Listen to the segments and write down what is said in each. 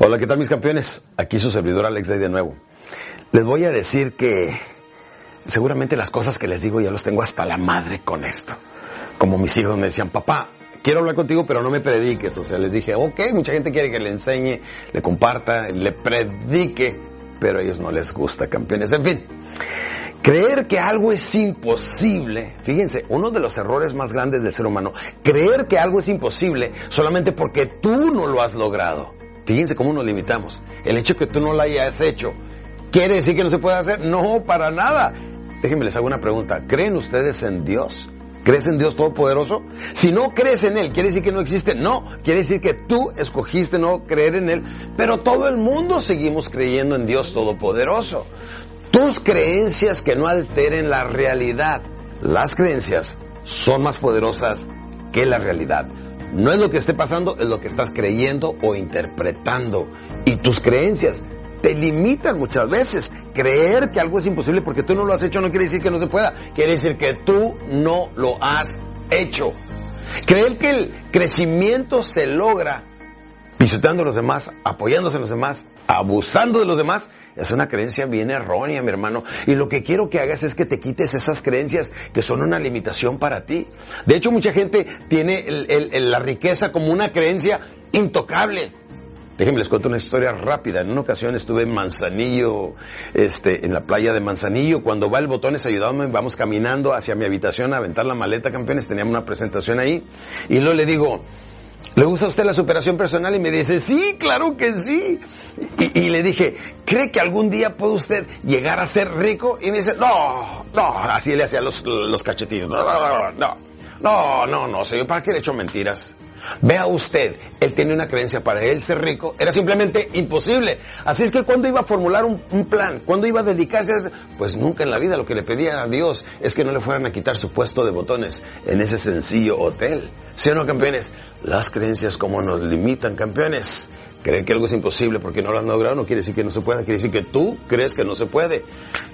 Hola, ¿qué tal mis campeones? Aquí su servidor Alex Day de nuevo. Les voy a decir que seguramente las cosas que les digo ya los tengo hasta la madre con esto. Como mis hijos me decían, papá, quiero hablar contigo, pero no me prediques. O sea, les dije, ok, mucha gente quiere que le enseñe, le comparta, le predique, pero a ellos no les gusta, campeones. En fin, creer que algo es imposible, fíjense, uno de los errores más grandes del ser humano, creer que algo es imposible solamente porque tú no lo has logrado. Fíjense cómo nos limitamos. El hecho de que tú no lo hayas hecho, ¿quiere decir que no se puede hacer? No, para nada. Déjenme les hago una pregunta. ¿Creen ustedes en Dios? ¿Crees en Dios Todopoderoso? Si no crees en Él, ¿quiere decir que no existe? No, quiere decir que tú escogiste no creer en Él, pero todo el mundo seguimos creyendo en Dios Todopoderoso. Tus creencias que no alteren la realidad. Las creencias son más poderosas que la realidad. No es lo que esté pasando, es lo que estás creyendo o interpretando. Y tus creencias te limitan muchas veces. Creer que algo es imposible porque tú no lo has hecho no quiere decir que no se pueda, quiere decir que tú no lo has hecho. Creer que el crecimiento se logra pisoteando a los demás, apoyándose en los demás, abusando de los demás, es una creencia bien errónea, mi hermano. Y lo que quiero que hagas es que te quites esas creencias que son una limitación para ti. De hecho, mucha gente tiene la riqueza como una creencia intocable. Déjenme les cuento una historia rápida. En una ocasión estuve en Manzanillo, este, en la playa de Manzanillo. Cuando va el botones ayudándome, vamos caminando hacia mi habitación a aventar la maleta, campeones. Teníamos una presentación ahí. Y luego le digo, ¿le gusta a usted la superación personal? Y me dice, sí, claro que sí. Y, le dije, ¿cree que algún día puede usted llegar a ser rico? Y me dice, no, no, así le hacía los, los cachetines. No, no, no, no, no, no, no, señor, ¿para qué le echo mentiras? Vea usted, él tenía una creencia para él ser rico, era simplemente imposible. Así es que cuando iba a formular un, un plan, cuando iba a dedicarse a eso, pues nunca en la vida lo que le pedía a Dios es que no le fueran a quitar su puesto de botones en ese sencillo hotel. ¿Sí o no, campeones? Las creencias como nos limitan, campeones. Creer que algo es imposible porque no lo has logrado no quiere decir que no se pueda, quiere decir que tú crees que no se puede.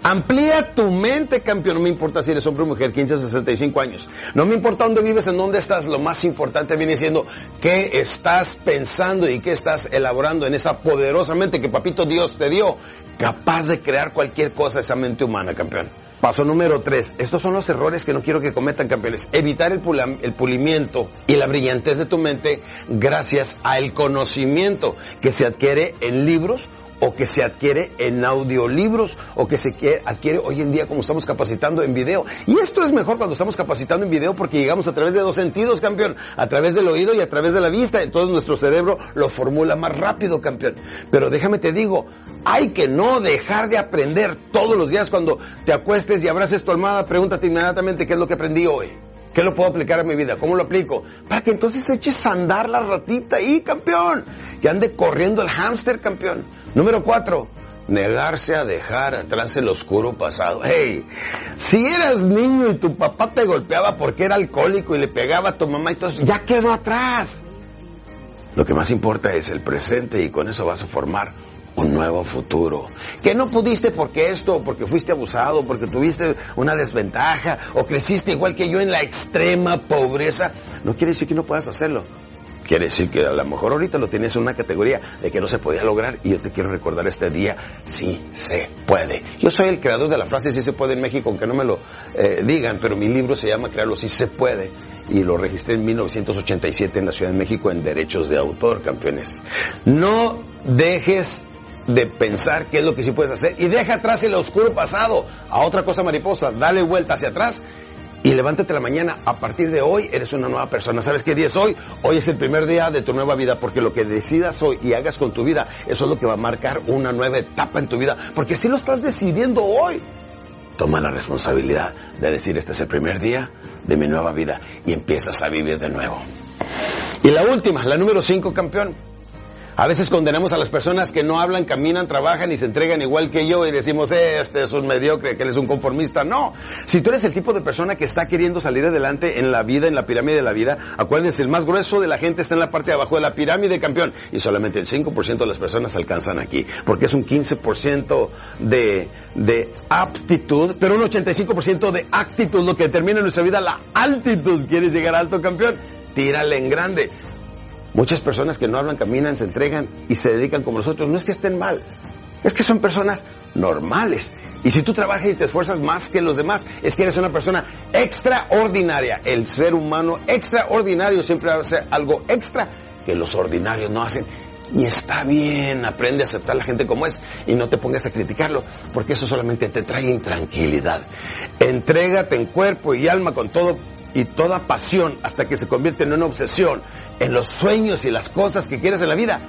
Amplía tu mente, campeón. No me importa si eres hombre o mujer, 15 o 65 años. No me importa dónde vives, en dónde estás. Lo más importante viene siendo qué estás pensando y qué estás elaborando en esa poderosa mente que Papito Dios te dio, capaz de crear cualquier cosa esa mente humana, campeón. Paso número tres. Estos son los errores que no quiero que cometan campeones. Evitar el, pula- el pulimiento y la brillantez de tu mente gracias al conocimiento que se adquiere en libros o que se adquiere en audiolibros o que se adquiere hoy en día como estamos capacitando en video. Y esto es mejor cuando estamos capacitando en video porque llegamos a través de dos sentidos, campeón, a través del oído y a través de la vista. Entonces nuestro cerebro lo formula más rápido, campeón. Pero déjame te digo, hay que no dejar de aprender todos los días cuando te acuestes y abraces tu almohada, pregúntate inmediatamente qué es lo que aprendí hoy. ¿Qué lo puedo aplicar a mi vida? ¿Cómo lo aplico? Para que entonces eches a andar la ratita ahí, campeón. Que ande corriendo el hámster, campeón. Número cuatro, negarse a dejar atrás el oscuro pasado. Hey, si eras niño y tu papá te golpeaba porque era alcohólico y le pegaba a tu mamá y todo eso, ya quedó atrás. Lo que más importa es el presente y con eso vas a formar un nuevo futuro. Que no pudiste porque esto, porque fuiste abusado, porque tuviste una desventaja, o creciste igual que yo en la extrema pobreza, no quiere decir que no puedas hacerlo. Quiere decir que a lo mejor ahorita lo tienes en una categoría de que no se podía lograr y yo te quiero recordar este día, sí se puede. Yo soy el creador de la frase sí se puede en México, aunque no me lo eh, digan, pero mi libro se llama Crearlo sí se puede y lo registré en 1987 en la Ciudad de México en derechos de autor, campeones. No dejes de pensar qué es lo que sí puedes hacer y deja atrás el oscuro pasado a otra cosa mariposa, dale vuelta hacia atrás y levántate la mañana. A partir de hoy eres una nueva persona. ¿Sabes qué día es hoy? Hoy es el primer día de tu nueva vida porque lo que decidas hoy y hagas con tu vida, eso es lo que va a marcar una nueva etapa en tu vida porque si lo estás decidiendo hoy. Toma la responsabilidad de decir este es el primer día de mi nueva vida y empiezas a vivir de nuevo. Y la última, la número 5, campeón. A veces condenamos a las personas que no hablan, caminan, trabajan y se entregan igual que yo y decimos, este es un mediocre, que él es un conformista. No, si tú eres el tipo de persona que está queriendo salir adelante en la vida, en la pirámide de la vida, acuérdense, el más grueso de la gente está en la parte de abajo de la pirámide, campeón, y solamente el 5% de las personas alcanzan aquí, porque es un 15% de, de aptitud, pero un 85% de actitud, lo que determina en nuestra vida la altitud. ¿Quieres llegar alto, campeón? Tírale en grande. Muchas personas que no hablan, caminan, se entregan y se dedican como nosotros. No es que estén mal, es que son personas normales. Y si tú trabajas y te esfuerzas más que los demás, es que eres una persona extraordinaria. El ser humano extraordinario siempre hace algo extra que los ordinarios no hacen. Y está bien, aprende a aceptar a la gente como es y no te pongas a criticarlo, porque eso solamente te trae intranquilidad. Entrégate en cuerpo y alma con todo y toda pasión hasta que se convierte en una obsesión en los sueños y las cosas que quieres en la vida.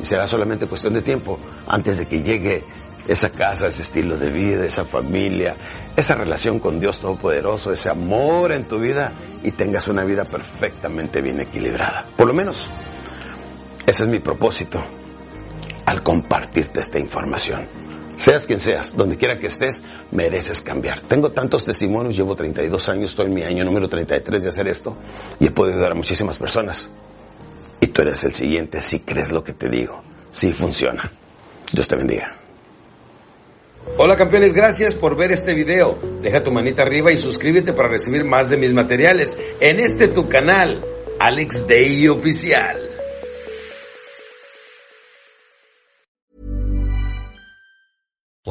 Y será solamente cuestión de tiempo antes de que llegue esa casa, ese estilo de vida, esa familia, esa relación con Dios Todopoderoso, ese amor en tu vida y tengas una vida perfectamente bien equilibrada. Por lo menos, ese es mi propósito al compartirte esta información. Seas quien seas, donde quiera que estés, mereces cambiar. Tengo tantos testimonios, llevo 32 años, estoy en mi año número 33 de hacer esto y he podido ayudar a muchísimas personas. Y tú eres el siguiente si crees lo que te digo, si funciona. Dios te bendiga. Hola campeones, gracias por ver este video. Deja tu manita arriba y suscríbete para recibir más de mis materiales en este tu canal, Alex Day Oficial.